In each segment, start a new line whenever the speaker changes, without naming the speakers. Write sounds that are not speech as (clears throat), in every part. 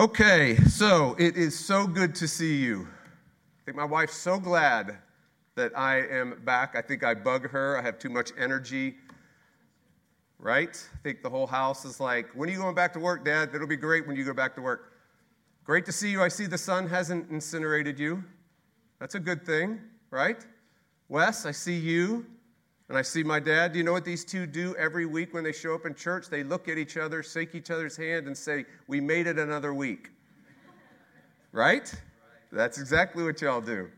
Okay, so it is so good to see you. I think my wife's so glad that I am back. I think I bug her. I have too much energy. Right? I think the whole house is like, when are you going back to work, Dad? It'll be great when you go back to work. Great to see you. I see the sun hasn't incinerated you. That's a good thing, right? Wes, I see you. And I see my dad. Do you know what these two do every week when they show up in church? They look at each other, shake each other's hand, and say, We made it another week. right? That's exactly what y'all do.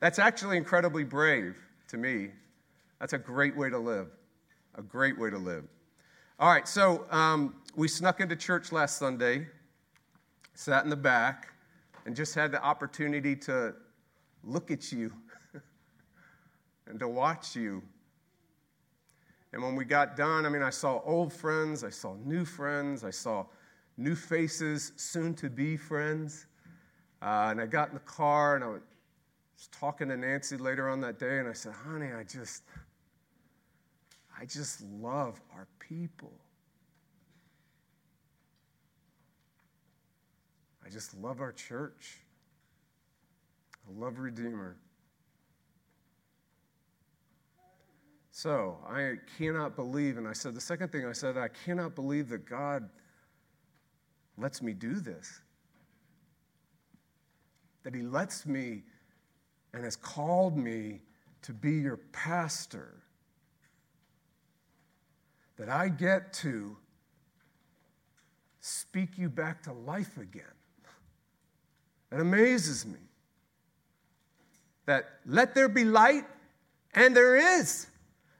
That's actually incredibly brave to me. That's a great way to live. A great way to live. All right, so um, we snuck into church last Sunday, sat in the back, and just had the opportunity to look at you (laughs) and to watch you and when we got done, I mean, I saw old friends, I saw new friends, I saw new faces, soon to be friends. Uh, and I got in the car and I was talking to Nancy later on that day, and I said, honey, I just, I just love our people. I just love our church. I love Redeemer. So I cannot believe, and I said, the second thing I said, I cannot believe that God lets me do this. That He lets me and has called me to be your pastor. That I get to speak you back to life again. That amazes me. That let there be light, and there is.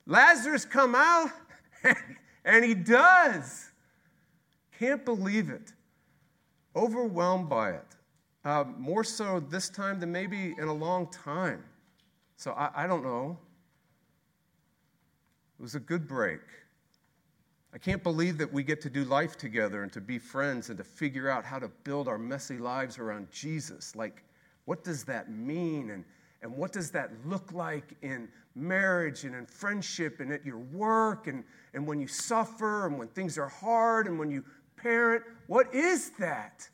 Lazarus, come out. (laughs) and he does. Can't believe it. Overwhelmed by it. Uh, more so this time than maybe in a long time. So I, I don't know. It was a good break. I can't believe that we get to do life together and to be friends and to figure out how to build our messy lives around Jesus. Like, what does that mean? And, and what does that look like in marriage and in friendship and at your work and, and when you suffer and when things are hard and when you parent. What is that?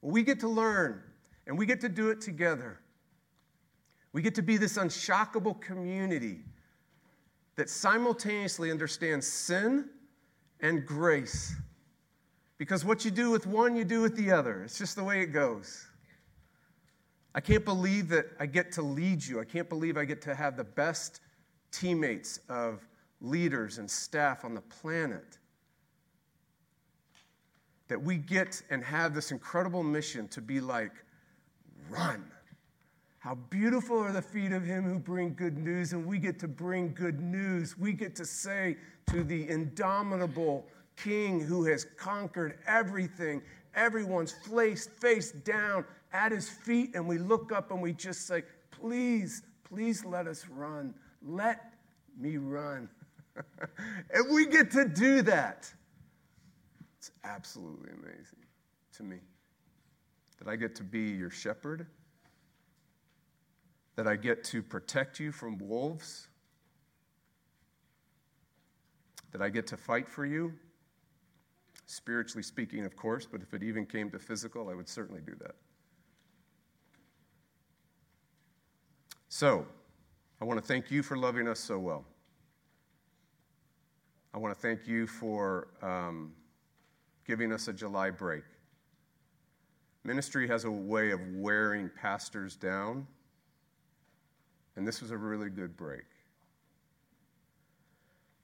Well, we get to learn and we get to do it together. We get to be this unshockable community that simultaneously understands sin and grace. Because what you do with one, you do with the other. It's just the way it goes. I can't believe that I get to lead you. I can't believe I get to have the best teammates of leaders and staff on the planet. That we get and have this incredible mission to be like, run. How beautiful are the feet of him who bring good news, and we get to bring good news. We get to say to the indomitable king who has conquered everything, everyone's face, face down, at his feet and we look up and we just say, Please, please let us run. Let me run. (laughs) and we get to do that. It's absolutely amazing to me that I get to be your shepherd, that I get to protect you from wolves, that I get to fight for you. Spiritually speaking, of course, but if it even came to physical, I would certainly do that. So, I want to thank you for loving us so well. I want to thank you for um, giving us a July break. Ministry has a way of wearing pastors down, and this was a really good break.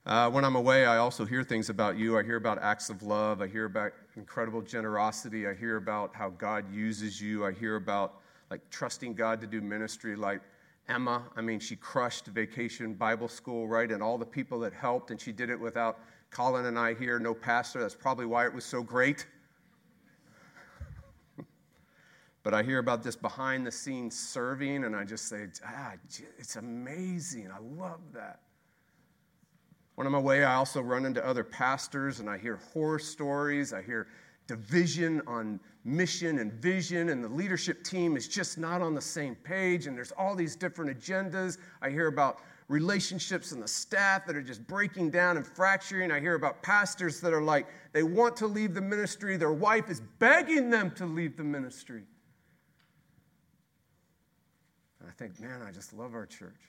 Uh, when I'm away, I also hear things about you. I hear about acts of love. I hear about incredible generosity. I hear about how God uses you. I hear about like trusting God to do ministry. Like Emma, I mean, she crushed vacation Bible school, right? And all the people that helped, and she did it without Colin and I here, no pastor. That's probably why it was so great. (laughs) but I hear about this behind the scenes serving, and I just say, ah, it's amazing. I love that. When I'm away, I also run into other pastors and I hear horror stories. I hear division on mission and vision, and the leadership team is just not on the same page, and there's all these different agendas. I hear about relationships and the staff that are just breaking down and fracturing. I hear about pastors that are like, they want to leave the ministry, their wife is begging them to leave the ministry. And I think, man, I just love our church.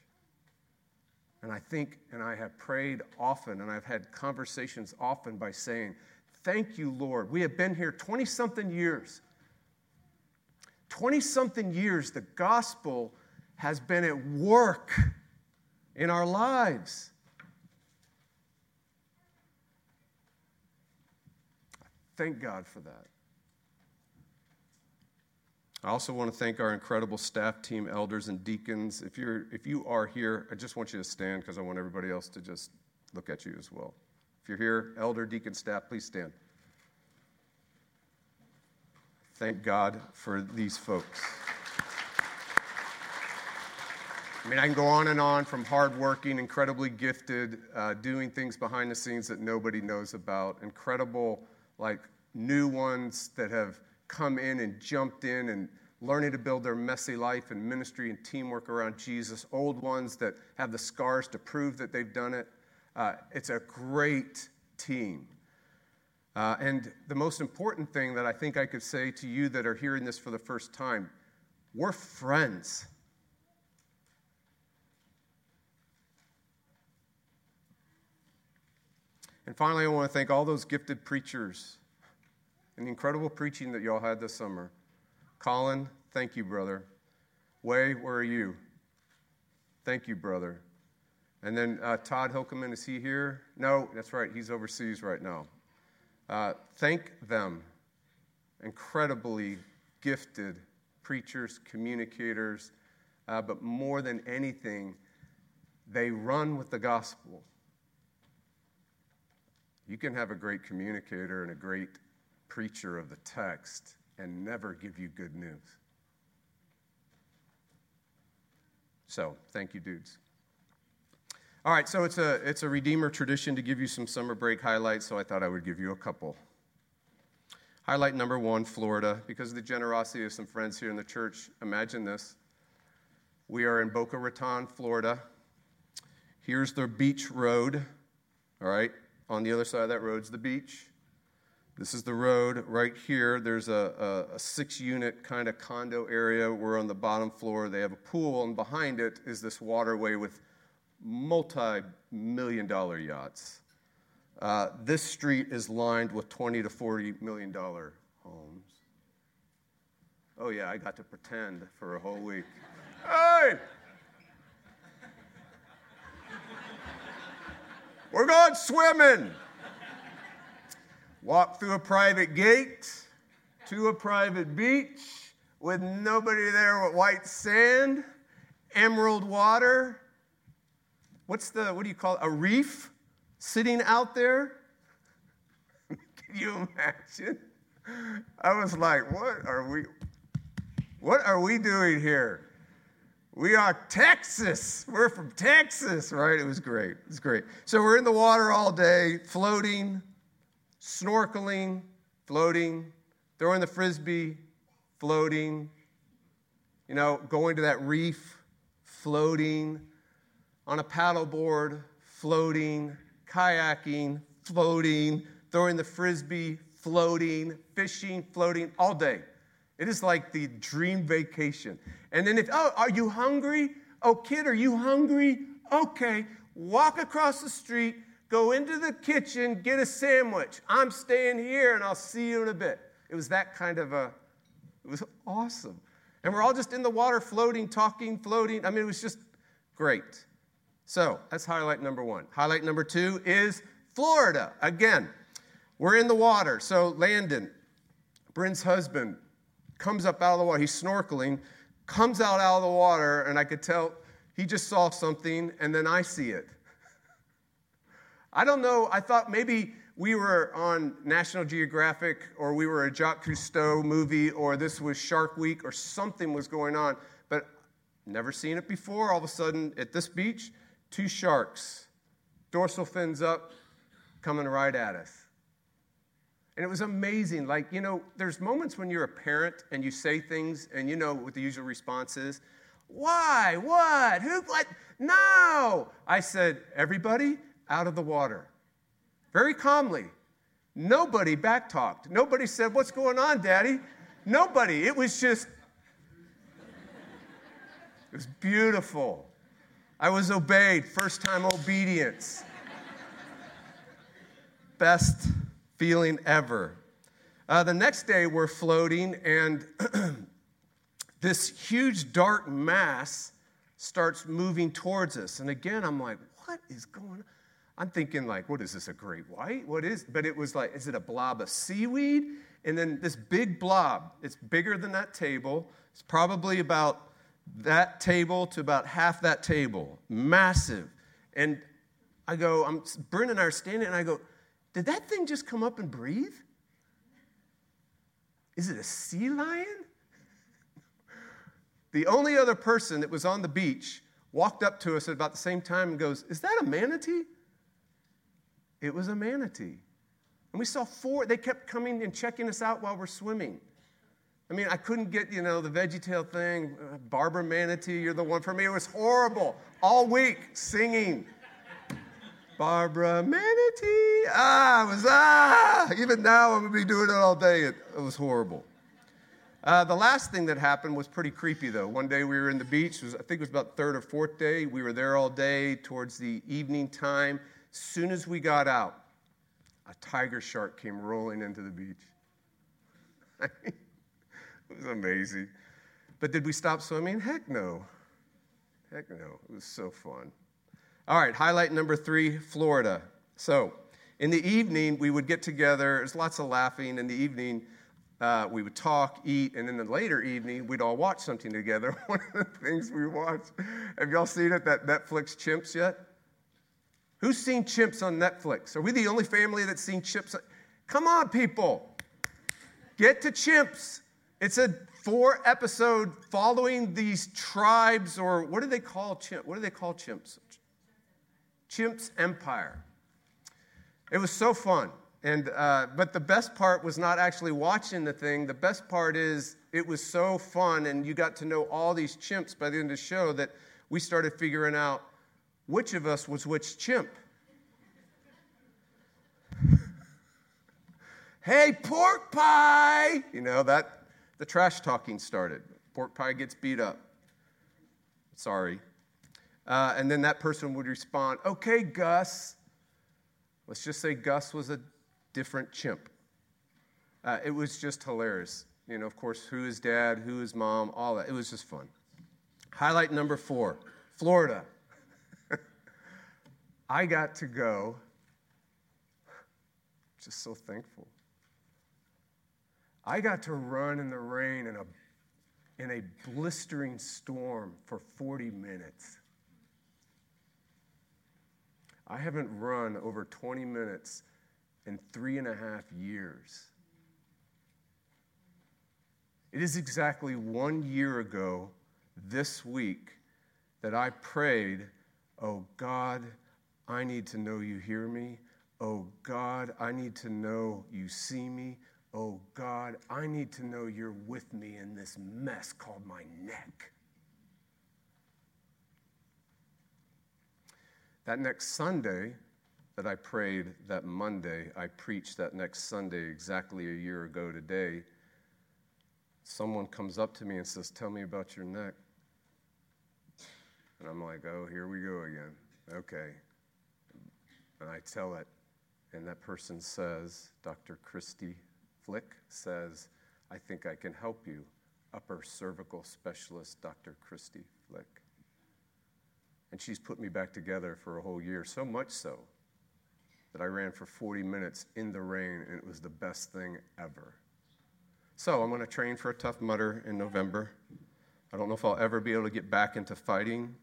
And I think, and I have prayed often, and I've had conversations often by saying, Thank you, Lord. We have been here 20 something years. 20 something years, the gospel has been at work in our lives. Thank God for that. I also want to thank our incredible staff team, elders, and deacons. If, you're, if you are here, I just want you to stand because I want everybody else to just look at you as well. If you're here, elder, deacon, staff, please stand. Thank God for these folks. I mean, I can go on and on from hardworking, incredibly gifted, uh, doing things behind the scenes that nobody knows about, incredible, like new ones that have come in and jumped in and learning to build their messy life and ministry and teamwork around Jesus, old ones that have the scars to prove that they've done it. Uh, it's a great team. Uh, and the most important thing that I think I could say to you that are hearing this for the first time we're friends. And finally, I want to thank all those gifted preachers and the incredible preaching that y'all had this summer. Colin, thank you, brother. Way, where are you? Thank you, brother. And then uh, Todd Hilkeman, is he here? No, that's right, he's overseas right now. Uh, thank them. Incredibly gifted preachers, communicators, uh, but more than anything, they run with the gospel. You can have a great communicator and a great preacher of the text and never give you good news. So, thank you, dudes. All right, so it's a, it's a Redeemer tradition to give you some summer break highlights, so I thought I would give you a couple. Highlight number one Florida. Because of the generosity of some friends here in the church, imagine this. We are in Boca Raton, Florida. Here's the beach road, all right? On the other side of that road is the beach. This is the road right here. There's a, a, a six unit kind of condo area. We're on the bottom floor. They have a pool, and behind it is this waterway with multi million dollar yachts. Uh, this street is lined with 20 to 40 million dollar homes. Oh, yeah, I got to pretend for a whole week. hey! We're going swimming. Walk through a private gate to a private beach with nobody there with white sand, emerald water. What's the, what do you call it? A reef sitting out there? (laughs) Can you imagine? I was like, what are we, what are we doing here? We are Texas. We're from Texas, right? It was great. It was great. So we're in the water all day, floating, snorkeling, floating, throwing the frisbee, floating, you know, going to that reef, floating, on a paddleboard, floating, kayaking, floating, throwing the frisbee, floating, fishing, floating all day. It is like the dream vacation. And then if, oh, are you hungry? Oh, kid, are you hungry? Okay, walk across the street, go into the kitchen, get a sandwich. I'm staying here and I'll see you in a bit. It was that kind of a, it was awesome. And we're all just in the water floating, talking, floating. I mean, it was just great. So that's highlight number one. Highlight number two is Florida. Again, we're in the water. So Landon, Bryn's husband, comes up out of the water. He's snorkeling, comes out out of the water, and I could tell he just saw something, and then I see it. I don't know. I thought maybe we were on National Geographic or we were a Jacques Cousteau movie or this was Shark Week or something was going on, but never seen it before. All of a sudden at this beach, two sharks, dorsal fins up, coming right at us. And it was amazing. Like, you know, there's moments when you're a parent and you say things and you know what the usual response is. Why? What? Who? What? No. I said, Everybody out of the water. Very calmly. Nobody backtalked. Nobody said, What's going on, Daddy? Nobody. It was just, it was beautiful. I was obeyed. First time obedience. Best feeling ever. Uh, the next day, we're floating, and (clears throat) this huge dark mass starts moving towards us. And again, I'm like, what is going on? I'm thinking, like, what is this, a great white? What is, but it was like, is it a blob of seaweed? And then this big blob, it's bigger than that table. It's probably about that table to about half that table, massive. And I go, I'm, Brent and I are standing, and I go, did that thing just come up and breathe? Is it a sea lion? The only other person that was on the beach walked up to us at about the same time and goes, Is that a manatee? It was a manatee. And we saw four, they kept coming and checking us out while we're swimming. I mean, I couldn't get, you know, the VeggieTale thing. Uh, Barbara Manatee, you're the one for me. It was horrible. All week singing. Barbara Manatee. Ah, it was, ah. Even now, I'm going to be doing it all day. It, it was horrible. Uh, the last thing that happened was pretty creepy, though. One day we were in the beach. Was, I think it was about third or fourth day. We were there all day towards the evening time. Soon as we got out, a tiger shark came rolling into the beach. (laughs) (laughs) it was amazing. But did we stop swimming? Heck no. Heck no. It was so fun. All right, highlight number three Florida. So, in the evening, we would get together. There's lots of laughing. In the evening, uh, we would talk, eat, and in the later evening, we'd all watch something together. (laughs) One of the things we watched, have y'all seen it, that Netflix Chimps yet? Who's seen Chimps on Netflix? Are we the only family that's seen Chimps? Come on, people. Get to Chimps. It's a four episode following these tribes, or what do they call chimps? What do they call chimps? Chimps Empire. It was so fun. And, uh, but the best part was not actually watching the thing. The best part is it was so fun, and you got to know all these chimps by the end of the show that we started figuring out which of us was which chimp. (laughs) hey, pork pie! You know, that the trash talking started. Pork pie gets beat up. Sorry. Uh, and then that person would respond, okay, Gus. Let's just say Gus was a different chimp. Uh, it was just hilarious. You know, of course, who is dad, who is mom, all that. It was just fun. Highlight number four Florida. (laughs) I got to go. Just so thankful. I got to run in the rain in a, in a blistering storm for 40 minutes. I haven't run over 20 minutes in three and a half years. It is exactly one year ago this week that I prayed, Oh God, I need to know you hear me. Oh God, I need to know you see me. Oh God, I need to know you're with me in this mess called my neck. That next Sunday that I prayed that Monday, I preached that next Sunday exactly a year ago today. Someone comes up to me and says, Tell me about your neck. And I'm like, Oh, here we go again. Okay. And I tell it, and that person says, Dr. Christy Flick says, I think I can help you. Upper cervical specialist, Dr. Christy Flick. And she's put me back together for a whole year, so much so that I ran for 40 minutes in the rain, and it was the best thing ever. So I'm going to train for a Tough Mudder in November. I don't know if I'll ever be able to get back into fighting.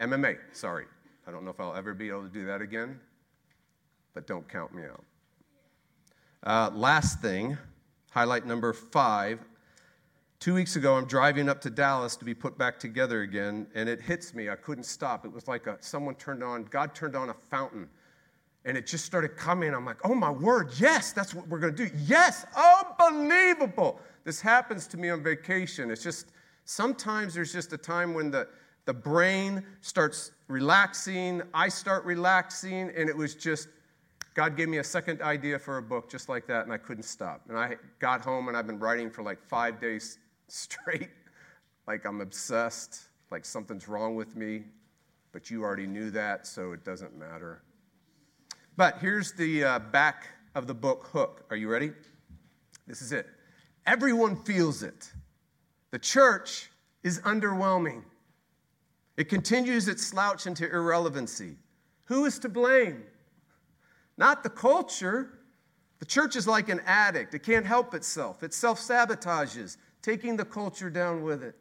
MMA, sorry. I don't know if I'll ever be able to do that again, but don't count me out. Uh, last thing, highlight number five Two weeks ago, I'm driving up to Dallas to be put back together again, and it hits me. I couldn't stop. It was like a, someone turned on, God turned on a fountain, and it just started coming. I'm like, oh my word, yes, that's what we're going to do. Yes, unbelievable. This happens to me on vacation. It's just Sometimes there's just a time when the, the brain starts relaxing, I start relaxing, and it was just, God gave me a second idea for a book just like that, and I couldn't stop. And I got home and I've been writing for like five days straight, (laughs) like I'm obsessed, like something's wrong with me, but you already knew that, so it doesn't matter. But here's the uh, back of the book hook. Are you ready? This is it. Everyone feels it. The church is underwhelming. It continues its slouch into irrelevancy. Who is to blame? Not the culture. The church is like an addict, it can't help itself. It self sabotages, taking the culture down with it.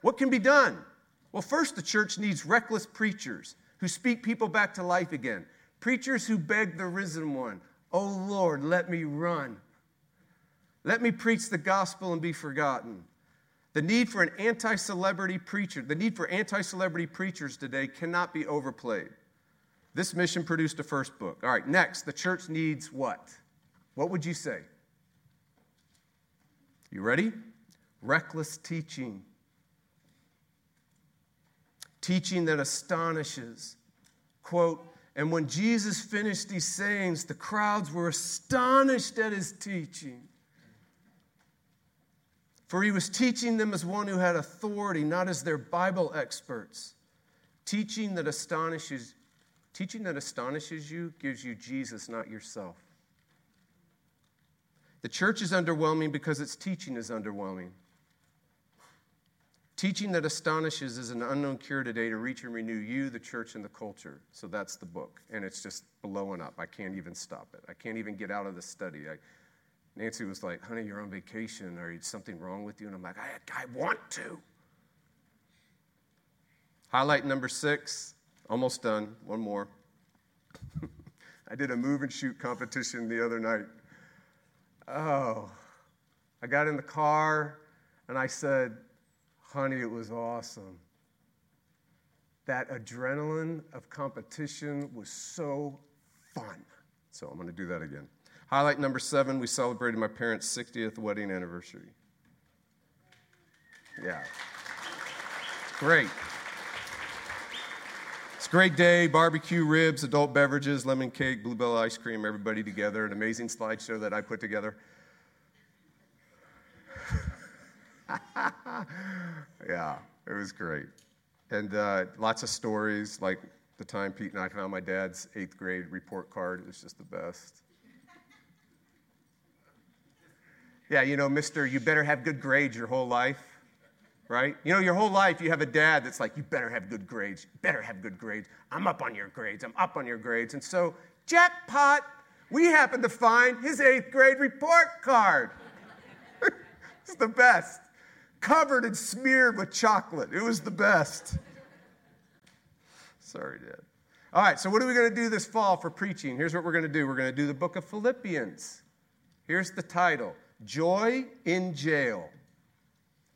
What can be done? Well, first, the church needs reckless preachers who speak people back to life again, preachers who beg the risen one, Oh Lord, let me run. Let me preach the gospel and be forgotten. The need for an anti celebrity preacher, the need for anti celebrity preachers today cannot be overplayed. This mission produced a first book. All right, next, the church needs what? What would you say? You ready? Reckless teaching. Teaching that astonishes. Quote, and when Jesus finished these sayings, the crowds were astonished at his teaching. For he was teaching them as one who had authority, not as their Bible experts. Teaching that astonishes teaching that astonishes you gives you Jesus, not yourself. The church is underwhelming because its teaching is underwhelming. Teaching that astonishes is an unknown cure today to reach and renew you, the church, and the culture. So that's the book. And it's just blowing up. I can't even stop it. I can't even get out of the study. I, Nancy was like, honey, you're on vacation. Are you something wrong with you? And I'm like, I, I want to. Highlight number six, almost done. One more. (laughs) I did a move and shoot competition the other night. Oh, I got in the car and I said, honey, it was awesome. That adrenaline of competition was so fun. So I'm going to do that again. Highlight number seven, we celebrated my parents' 60th wedding anniversary. Yeah. Great. Great day barbecue, ribs, adult beverages, lemon cake, Blue Bell ice cream, everybody together. An amazing slideshow that I put together. (laughs) yeah, it was great. And uh, lots of stories, like the time Pete and I found my dad's eighth grade report card. It was just the best. Yeah, you know, Mister, you better have good grades your whole life, right? You know, your whole life you have a dad that's like, you better have good grades, you better have good grades. I'm up on your grades, I'm up on your grades. And so, jackpot, we happen to find his eighth grade report card. (laughs) it's the best. Covered and smeared with chocolate. It was the best. Sorry, Dad. All right, so what are we going to do this fall for preaching? Here's what we're going to do we're going to do the book of Philippians. Here's the title Joy in jail.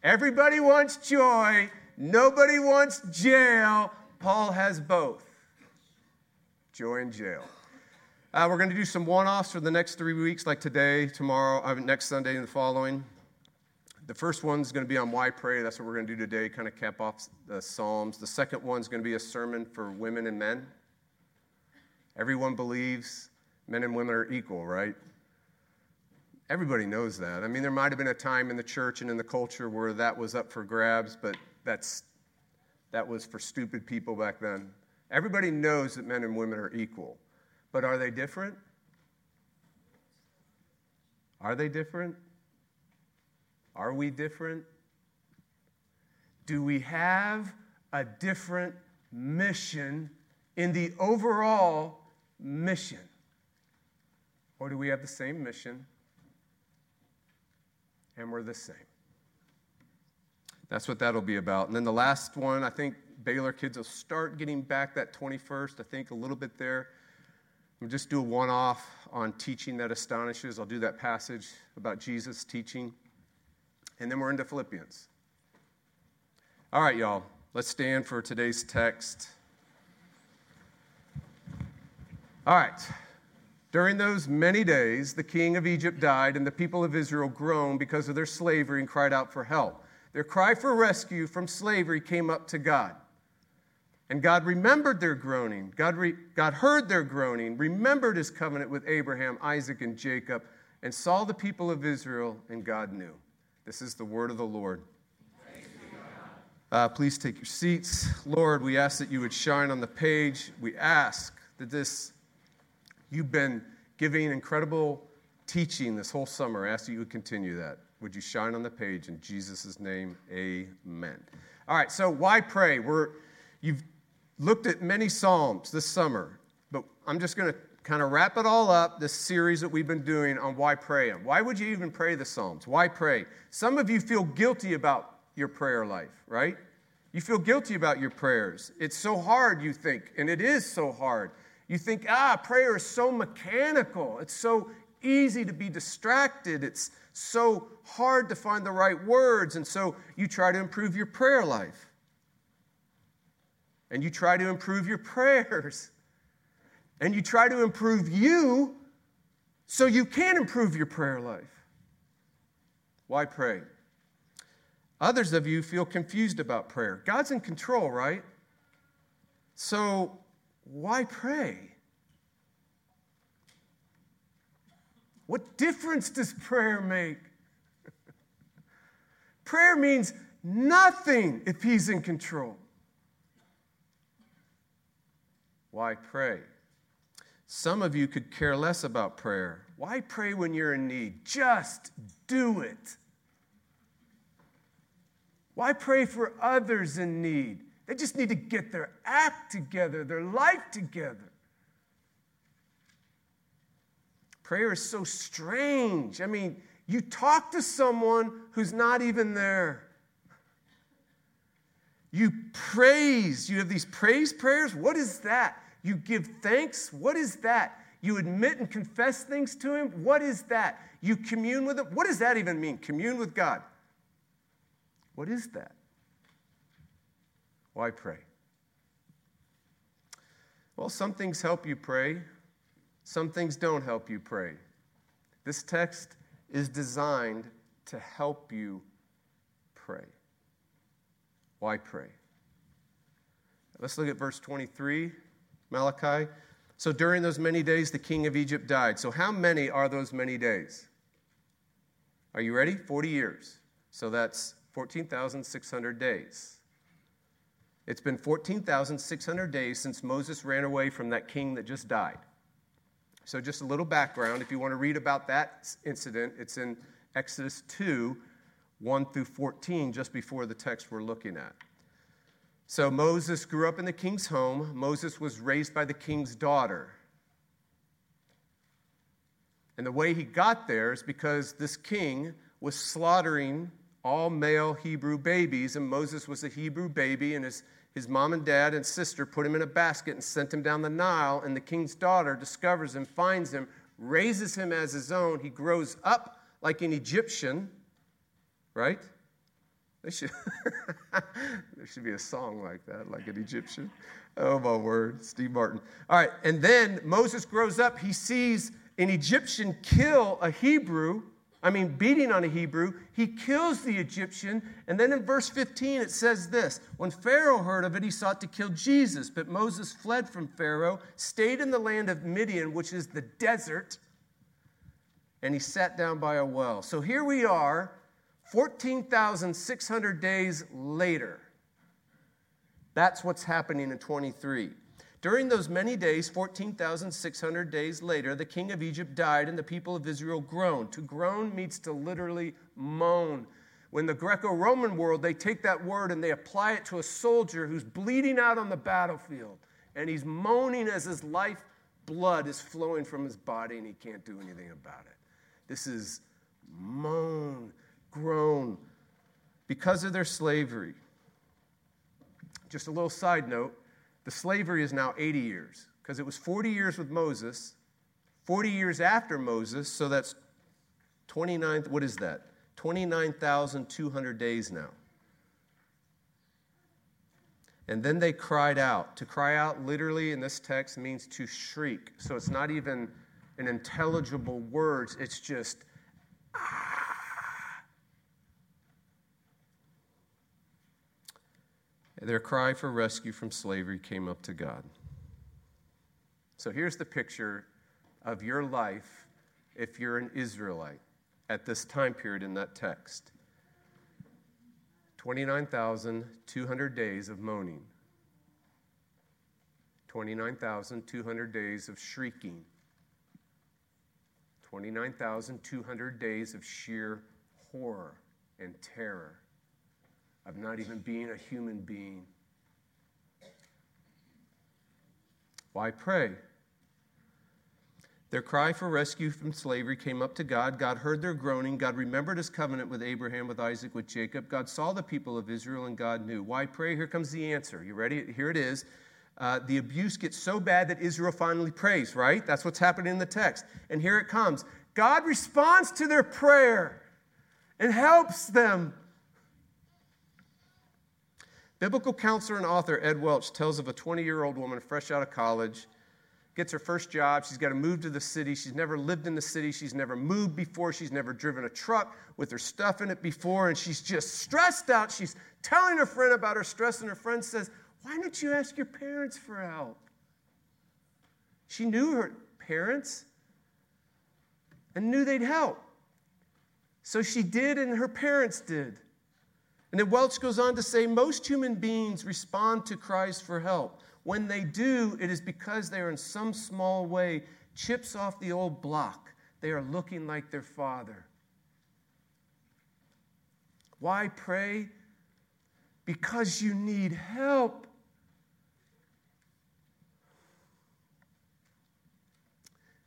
Everybody wants joy, nobody wants jail. Paul has both joy and jail. Uh, we're going to do some one offs for the next three weeks, like today, tomorrow, uh, next Sunday, and the following. The first one's going to be on why pray. That's what we're going to do today, kind of cap off the Psalms. The second one's going to be a sermon for women and men. Everyone believes men and women are equal, right? Everybody knows that. I mean, there might have been a time in the church and in the culture where that was up for grabs, but that's, that was for stupid people back then. Everybody knows that men and women are equal. But are they different? Are they different? Are we different? Do we have a different mission in the overall mission? Or do we have the same mission and we're the same. That's what that'll be about. And then the last one, I think Baylor kids will start getting back that 21st, I think a little bit there. I'll just do a one off on teaching that astonishes. I'll do that passage about Jesus teaching. And then we're into Philippians. All right, y'all, let's stand for today's text. All right. During those many days, the king of Egypt died, and the people of Israel groaned because of their slavery and cried out for help. Their cry for rescue from slavery came up to God. And God remembered their groaning. God, re- God heard their groaning, remembered his covenant with Abraham, Isaac, and Jacob, and saw the people of Israel, and God knew. This is the word of the Lord. Uh, please take your seats. Lord, we ask that you would shine on the page. We ask that this, you've been giving incredible teaching this whole summer. I ask that you would continue that. Would you shine on the page in Jesus' name? Amen. All right, so why pray? We're, you've looked at many Psalms this summer, but I'm just going to kind of wrap it all up this series that we've been doing on why pray. And Why would you even pray the Psalms? Why pray? Some of you feel guilty about your prayer life, right? You feel guilty about your prayers. It's so hard, you think, and it is so hard. You think, ah, prayer is so mechanical. It's so easy to be distracted. It's so hard to find the right words. And so you try to improve your prayer life. And you try to improve your (laughs) prayers. And you try to improve you so you can improve your prayer life. Why pray? Others of you feel confused about prayer. God's in control, right? So why pray? What difference does prayer make? (laughs) prayer means nothing if He's in control. Why pray? Some of you could care less about prayer. Why pray when you're in need? Just do it. Why pray for others in need? They just need to get their act together, their life together. Prayer is so strange. I mean, you talk to someone who's not even there. You praise. You have these praise prayers. What is that? You give thanks. What is that? You admit and confess things to Him. What is that? You commune with Him. What does that even mean? Commune with God. What is that? Why pray? Well, some things help you pray, some things don't help you pray. This text is designed to help you pray. Why pray? Let's look at verse 23, Malachi. So during those many days, the king of Egypt died. So, how many are those many days? Are you ready? 40 years. So that's 14,600 days. It's been 14,600 days since Moses ran away from that king that just died. So, just a little background. If you want to read about that incident, it's in Exodus 2 1 through 14, just before the text we're looking at. So, Moses grew up in the king's home. Moses was raised by the king's daughter. And the way he got there is because this king was slaughtering all male Hebrew babies, and Moses was a Hebrew baby, and his, his mom and dad and sister put him in a basket and sent him down the Nile, and the king's daughter discovers him, finds him, raises him as his own. He grows up like an Egyptian, right? They should, (laughs) there should be a song like that, like an Egyptian. Oh, my word, Steve Martin. All right, and then Moses grows up. He sees an Egyptian kill a Hebrew I mean, beating on a Hebrew, he kills the Egyptian. And then in verse 15, it says this When Pharaoh heard of it, he sought to kill Jesus. But Moses fled from Pharaoh, stayed in the land of Midian, which is the desert, and he sat down by a well. So here we are, 14,600 days later. That's what's happening in 23. During those many days, 14,600 days later, the king of Egypt died and the people of Israel groaned. To groan means to literally moan. When the Greco Roman world, they take that word and they apply it to a soldier who's bleeding out on the battlefield and he's moaning as his life blood is flowing from his body and he can't do anything about it. This is moan, groan because of their slavery. Just a little side note the slavery is now 80 years because it was 40 years with Moses, 40 years after Moses, so that's 29, what is that? 29,200 days now. And then they cried out. To cry out, literally in this text, means to shriek. So it's not even an intelligible words, it's just, ah. Their cry for rescue from slavery came up to God. So here's the picture of your life if you're an Israelite at this time period in that text. 29,200 days of moaning, 29,200 days of shrieking, 29,200 days of sheer horror and terror of not even being a human being. Why pray? Their cry for rescue from slavery came up to God. God heard their groaning. God remembered his covenant with Abraham, with Isaac, with Jacob. God saw the people of Israel, and God knew. Why pray? Here comes the answer. You ready? Here it is. Uh, the abuse gets so bad that Israel finally prays, right? That's what's happening in the text. And here it comes God responds to their prayer and helps them. Biblical counselor and author Ed Welch tells of a 20 year old woman fresh out of college gets her first job. She's got to move to the city. She's never lived in the city. She's never moved before. She's never driven a truck with her stuff in it before. And she's just stressed out. She's telling her friend about her stress, and her friend says, Why don't you ask your parents for help? She knew her parents and knew they'd help. So she did, and her parents did. And then Welch goes on to say most human beings respond to cries for help. When they do, it is because they are in some small way chips off the old block. They are looking like their father. Why pray? Because you need help.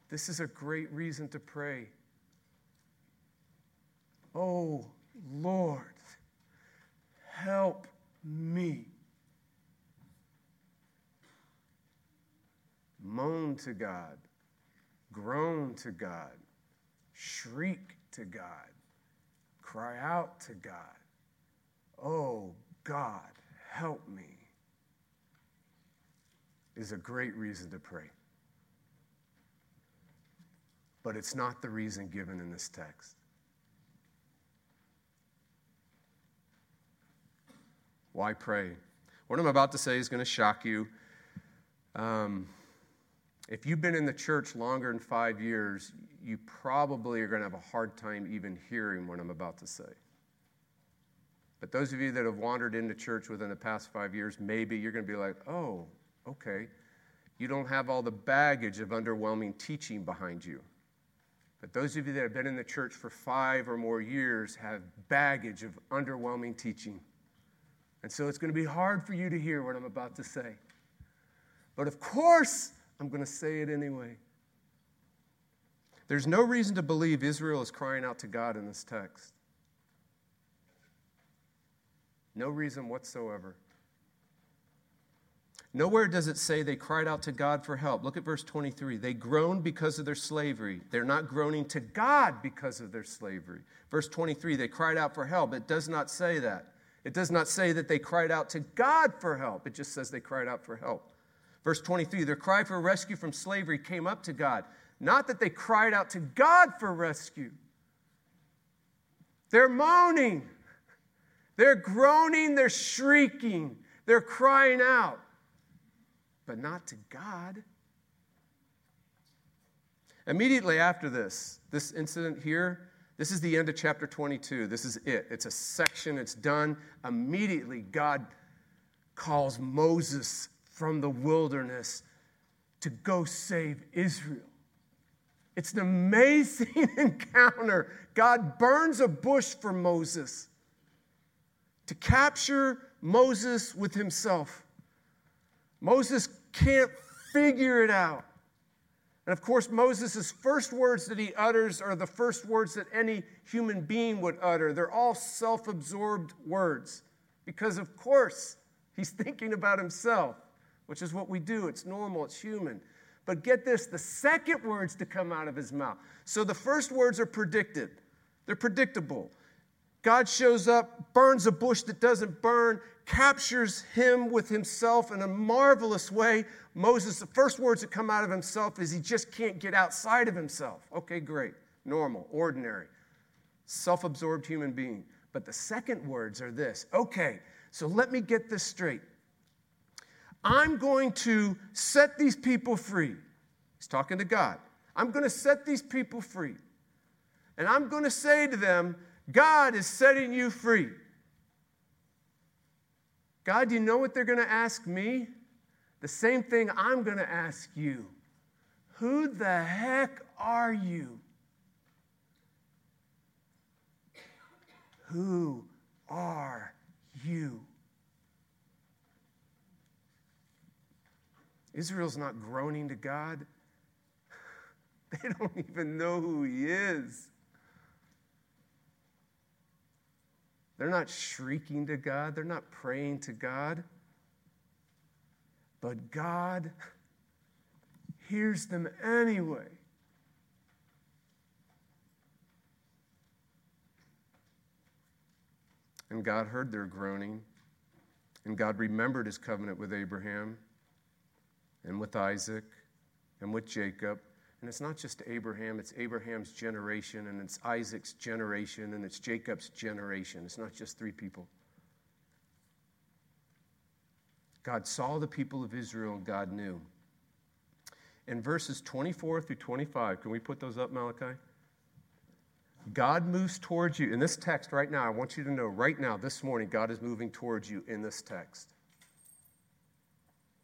This is a great reason to pray. Oh, Lord, help me. moan to God, groan to God, shriek to God, cry out to God. Oh, God, help me, is a great reason to pray. But it's not the reason given in this text. Why pray? What I'm about to say is going to shock you. Um, if you've been in the church longer than five years, you probably are going to have a hard time even hearing what I'm about to say. But those of you that have wandered into church within the past five years, maybe you're going to be like, oh, okay. You don't have all the baggage of underwhelming teaching behind you. But those of you that have been in the church for five or more years have baggage of underwhelming teaching. And so it's going to be hard for you to hear what I'm about to say. But of course, I'm going to say it anyway. There's no reason to believe Israel is crying out to God in this text. No reason whatsoever. Nowhere does it say they cried out to God for help. Look at verse 23. They groaned because of their slavery. They're not groaning to God because of their slavery. Verse 23, they cried out for help. It does not say that. It does not say that they cried out to God for help. It just says they cried out for help. Verse 23 their cry for rescue from slavery came up to God. Not that they cried out to God for rescue. They're moaning, they're groaning, they're shrieking, they're crying out, but not to God. Immediately after this, this incident here, this is the end of chapter 22. This is it. It's a section, it's done. Immediately, God calls Moses from the wilderness to go save Israel. It's an amazing (laughs) encounter. God burns a bush for Moses to capture Moses with himself. Moses can't figure it out. And of course, Moses' first words that he utters are the first words that any human being would utter. They're all self absorbed words because, of course, he's (laughs) thinking about himself which is what we do. It's normal, it's human. But get this the second words to come out of his mouth. So the first words are predicted, they're predictable. God shows up, burns a bush that doesn't burn, captures him with himself in a marvelous way. Moses, the first words that come out of himself is he just can't get outside of himself. Okay, great. Normal, ordinary, self absorbed human being. But the second words are this okay, So let me get this straight. I'm going to set these people free. He's talking to God. I'm going to set these people free. And I'm going to say to them, God is setting you free. God, you know what they're going to ask me? The same thing I'm going to ask you. Who the heck are you? Who are you? Israel's not groaning to God. (laughs) They don't even know who He is. They're not shrieking to God, they're not praying to God. But God hears them anyway. And God heard their groaning, and God remembered his covenant with Abraham and with Isaac and with Jacob. And it's not just Abraham, it's Abraham's generation, and it's Isaac's generation, and it's Jacob's generation. It's not just three people. God saw the people of Israel, and God knew. In verses 24 through 25, can we put those up, Malachi? God moves towards you. In this text right now, I want you to know right now, this morning, God is moving towards you in this text.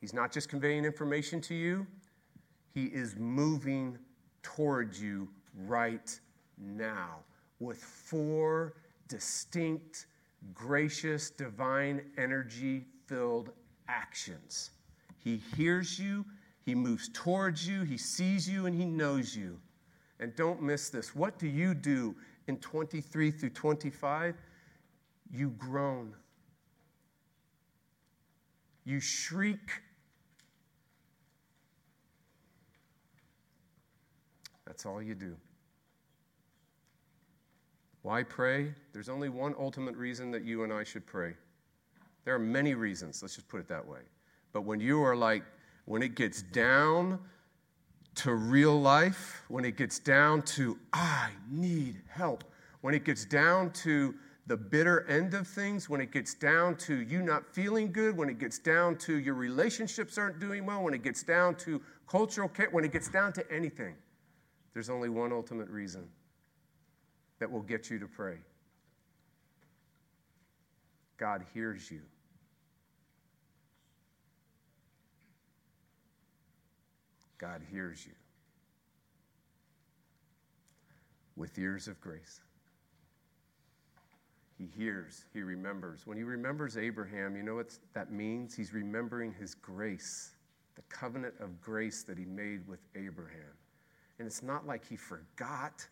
He's not just conveying information to you, He is moving towards you right now with four distinct, gracious, divine, energy filled actions. He hears you, He moves towards you, He sees you, and He knows you. And don't miss this. What do you do in 23 through 25? You groan. You shriek That's all you do. Why pray? There's only one ultimate reason that you and I should pray. There are many reasons, let's just put it that way. But when you are like, when it gets down to real life, when it gets down to, I need help, when it gets down to the bitter end of things, when it gets down to you not feeling good, when it gets down to your relationships aren't doing well, when it gets down to cultural care, when it gets down to anything, there's only one ultimate reason that will get you to pray God hears you. God hears you with ears of grace. He hears, he remembers. When he remembers Abraham, you know what that means? He's remembering his grace, the covenant of grace that he made with Abraham. And it's not like he forgot,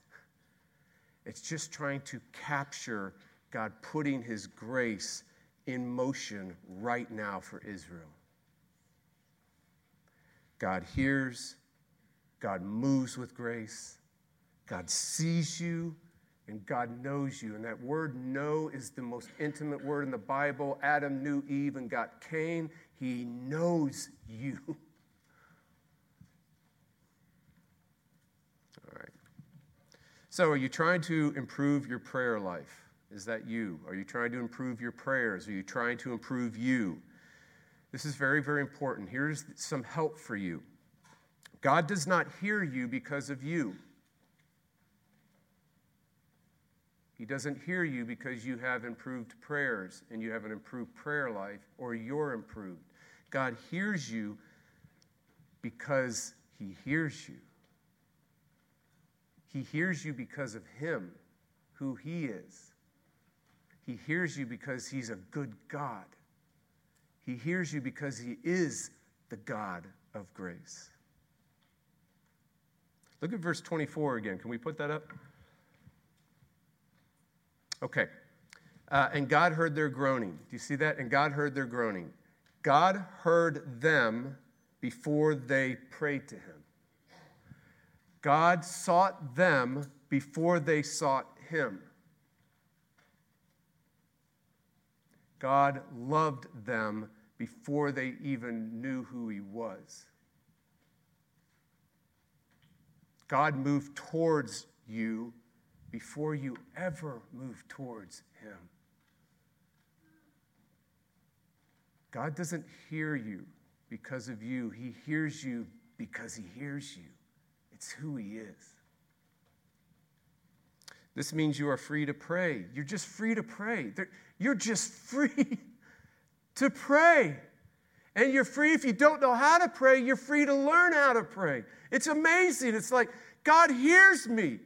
it's just trying to capture God putting his grace in motion right now for Israel. God hears, God moves with grace, God sees you, and God knows you. And that word know is the most intimate word in the Bible. Adam knew Eve and got Cain. He knows you. (laughs) So, are you trying to improve your prayer life? Is that you? Are you trying to improve your prayers? Are you trying to improve you? This is very, very important. Here's some help for you God does not hear you because of you. He doesn't hear you because you have improved prayers and you have an improved prayer life or you're improved. God hears you because He hears you. He hears you because of Him, who He is. He hears you because He's a good God. He hears you because He is the God of grace. Look at verse 24 again. Can we put that up? Okay. Uh, and God heard their groaning. Do you see that? And God heard their groaning. God heard them before they prayed to Him. God sought them before they sought him. God loved them before they even knew who he was. God moved towards you before you ever moved towards him. God doesn't hear you because of you, He hears you because He hears you. It's who He is. This means you are free to pray. You're just free to pray. You're just (laughs) free to pray. And you're free if you don't know how to pray, you're free to learn how to pray. It's amazing. It's like, God hears me.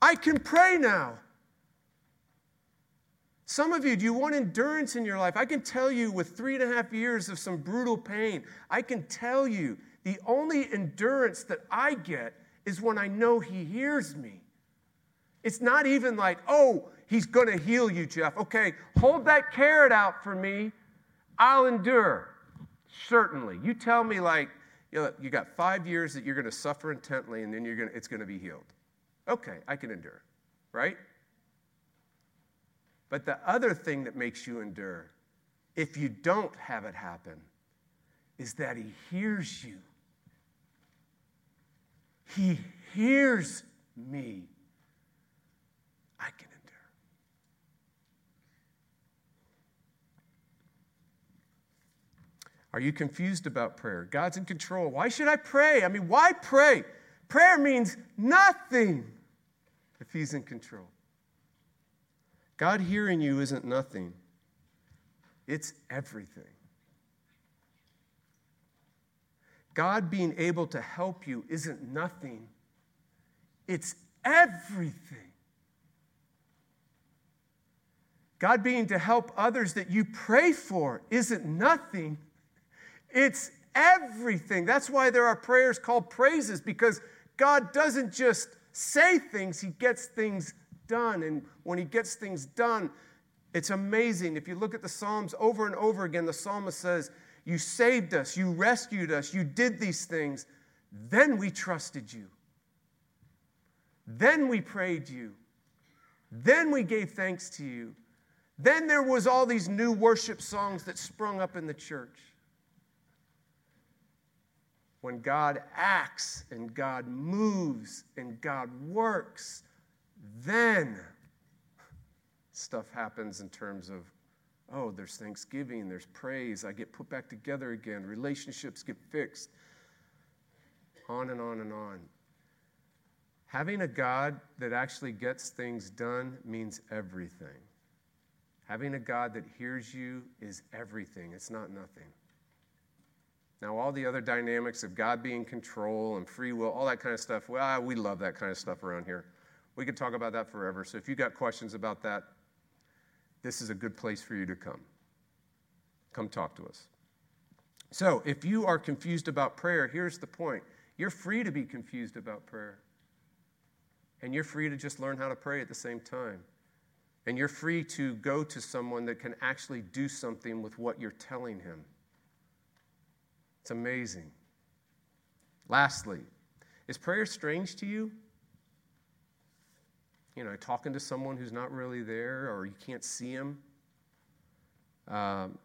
I can pray now. Some of you, do you want endurance in your life? I can tell you with three and a half years of some brutal pain, I can tell you the only endurance that I get is when I know He hears me. It's not even like, oh, He's going to heal you, Jeff. Okay, hold that carrot out for me. I'll endure. Certainly. You tell me, like, you, know, you got five years that you're going to suffer intently and then you're to, it's going to be healed. Okay, I can endure, right? But the other thing that makes you endure, if you don't have it happen, is that He hears you. He hears me. I can endure. Are you confused about prayer? God's in control. Why should I pray? I mean, why pray? Prayer means nothing if He's in control. God hearing you isn't nothing, it's everything. God being able to help you isn't nothing, it's everything. God being to help others that you pray for isn't nothing, it's everything. That's why there are prayers called praises, because God doesn't just say things, He gets things done. And when He gets things done, it's amazing. If you look at the Psalms over and over again, the psalmist says, You saved us, you rescued us, you did these things. Then we trusted you. Then we prayed you. Then we gave thanks to you. Then there was all these new worship songs that sprung up in the church when God acts and God moves and God works, then stuff happens in terms of, oh, there's thanksgiving, there's praise, I get put back together again, relationships get fixed, on and on and on. Having a God that actually gets things done means everything. Having a God that hears you is everything, it's not nothing. Now, all the other dynamics of God being control and free will, all that kind of stuff, well, we love that kind of stuff around here. We could talk about that forever. So if you've got questions about that, this is a good place for you to come. Come talk to us. So, if you are confused about prayer, here's the point you're free to be confused about prayer. And you're free to just learn how to pray at the same time. And you're free to go to someone that can actually do something with what you're telling him. It's amazing. Lastly, is prayer strange to you? You know, talking to someone who's not really there or you can't see him. Um,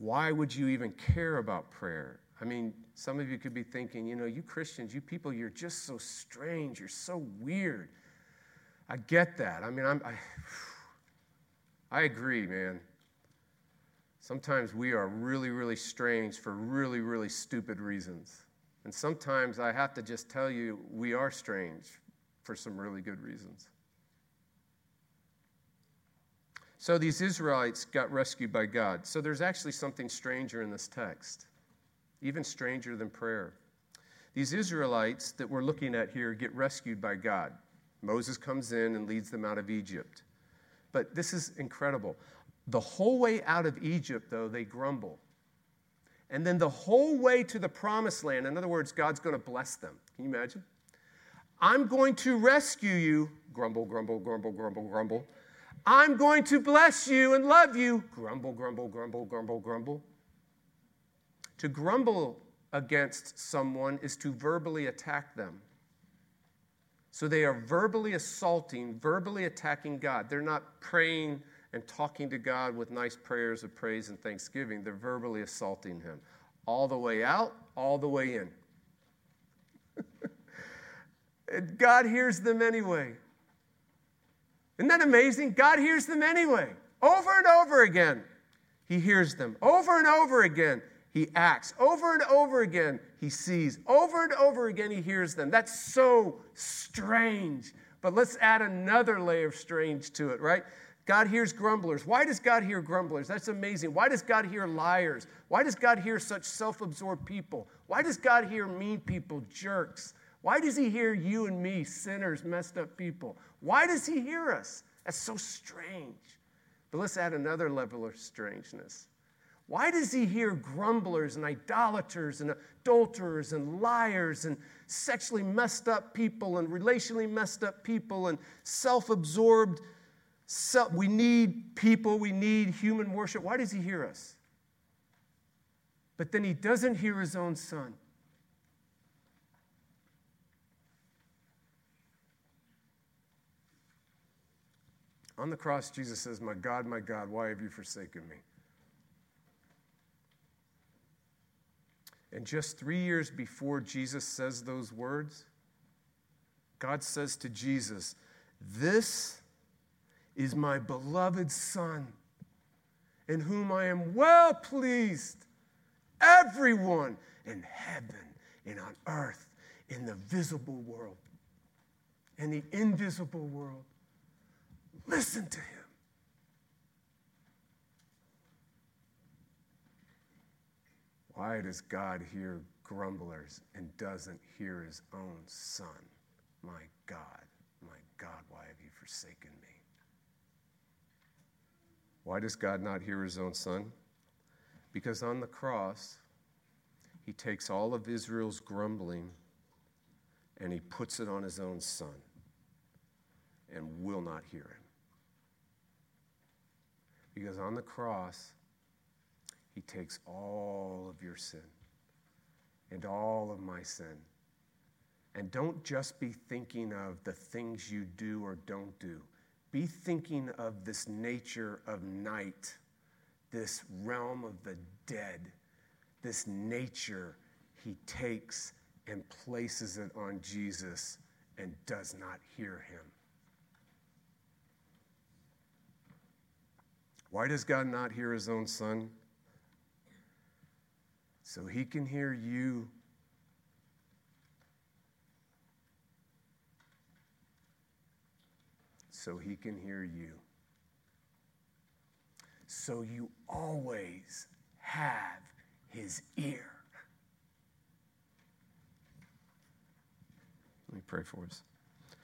why would you even care about prayer? I mean, some of you could be thinking, you know, you Christians, you people, you're just so strange. You're so weird. I get that. I mean, I'm, I, (sighs) I agree, man. Sometimes we are really, really strange for really, really stupid reasons. And sometimes I have to just tell you, we are strange for some really good reasons. So these Israelites got rescued by God. So there's actually something stranger in this text, even stranger than prayer. These Israelites that we're looking at here get rescued by God. Moses comes in and leads them out of Egypt. But this is incredible. The whole way out of Egypt, though, they grumble. And then the whole way to the promised land, in other words, God's going to bless them. Can you imagine? I'm going to rescue you. Grumble, grumble, grumble, grumble, grumble. I'm going to bless you and love you. Grumble, grumble, grumble, grumble, grumble. To grumble against someone is to verbally attack them. So they are verbally assaulting, verbally attacking God. They're not praying and talking to God with nice prayers of praise and thanksgiving, they're verbally assaulting Him. All the way out, all the way in. (laughs) God hears them anyway. Isn't that amazing? God hears them anyway, over and over again. He hears them over and over again. He acts over and over again. He sees over and over again. He hears them. That's so strange. But let's add another layer of strange to it, right? God hears grumblers. Why does God hear grumblers? That's amazing. Why does God hear liars? Why does God hear such self absorbed people? Why does God hear mean people, jerks? Why does He hear you and me, sinners, messed up people? Why does He hear us? That's so strange. But let's add another level of strangeness. Why does He hear grumblers and idolaters and adulterers and liars and sexually messed up people and relationally messed up people and self absorbed? So we need people, we need human worship. Why does he hear us? But then he doesn't hear his own son. On the cross, Jesus says, My God, my God, why have you forsaken me? And just three years before Jesus says those words, God says to Jesus, This is my beloved Son, in whom I am well pleased. Everyone in heaven and on earth, in the visible world and the invisible world, listen to him. Why does God hear grumblers and doesn't hear his own son? My God, my God, why have you forsaken me? Why does God not hear his own son? Because on the cross, he takes all of Israel's grumbling and he puts it on his own son and will not hear him. Because on the cross, he takes all of your sin and all of my sin. And don't just be thinking of the things you do or don't do be thinking of this nature of night, this realm of the dead, this nature he takes and places it on Jesus and does not hear him. Why does God not hear his own son? So he can hear you so he can hear you. So you always have his ear. Let me pray for us.